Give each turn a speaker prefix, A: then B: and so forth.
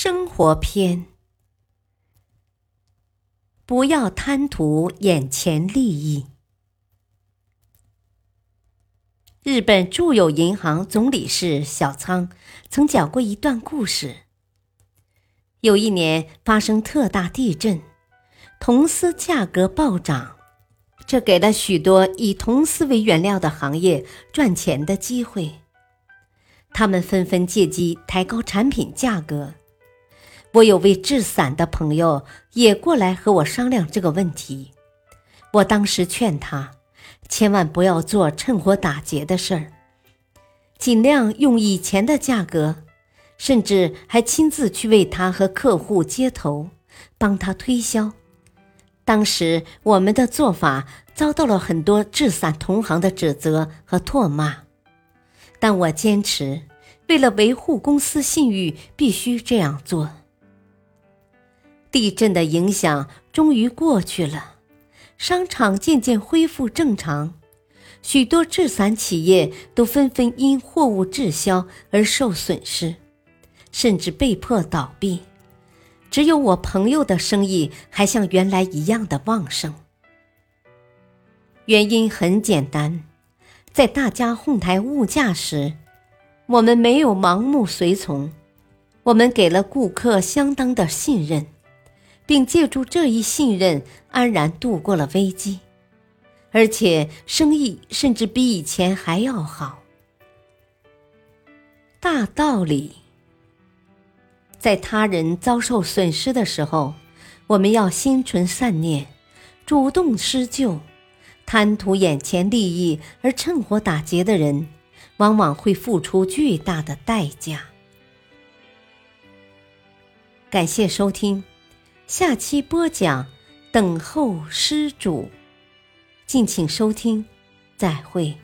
A: 生活篇，不要贪图眼前利益。日本住友银行总理事小仓曾讲过一段故事：有一年发生特大地震，铜丝价格暴涨，这给了许多以铜丝为原料的行业赚钱的机会，他们纷纷借机抬高产品价格。我有位制伞的朋友也过来和我商量这个问题。我当时劝他，千万不要做趁火打劫的事儿，尽量用以前的价格，甚至还亲自去为他和客户接头，帮他推销。当时我们的做法遭到了很多制伞同行的指责和唾骂，但我坚持，为了维护公司信誉，必须这样做。地震的影响终于过去了，商场渐渐恢复正常，许多制伞企业都纷纷因货物滞销而受损失，甚至被迫倒闭。只有我朋友的生意还像原来一样的旺盛。原因很简单，在大家哄抬物价时，我们没有盲目随从，我们给了顾客相当的信任。并借助这一信任，安然度过了危机，而且生意甚至比以前还要好。大道理，在他人遭受损失的时候，我们要心存善念，主动施救。贪图眼前利益而趁火打劫的人，往往会付出巨大的代价。感谢收听。下期播讲，等候施主，敬请收听，再会。